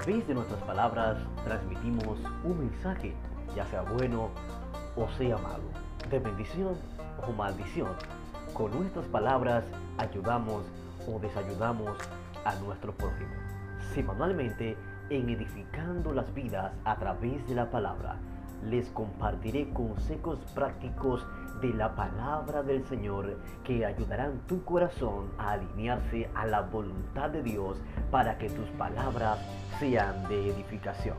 través de nuestras palabras transmitimos un mensaje, ya sea bueno o sea malo, de bendición o maldición. Con nuestras palabras ayudamos o desayudamos a nuestro prójimo. Semanalmente en Edificando las Vidas a través de la palabra, les compartiré consejos prácticos de la palabra del Señor que ayudarán tu corazón a alinearse a la voluntad de Dios para que tus palabras sean de edificación.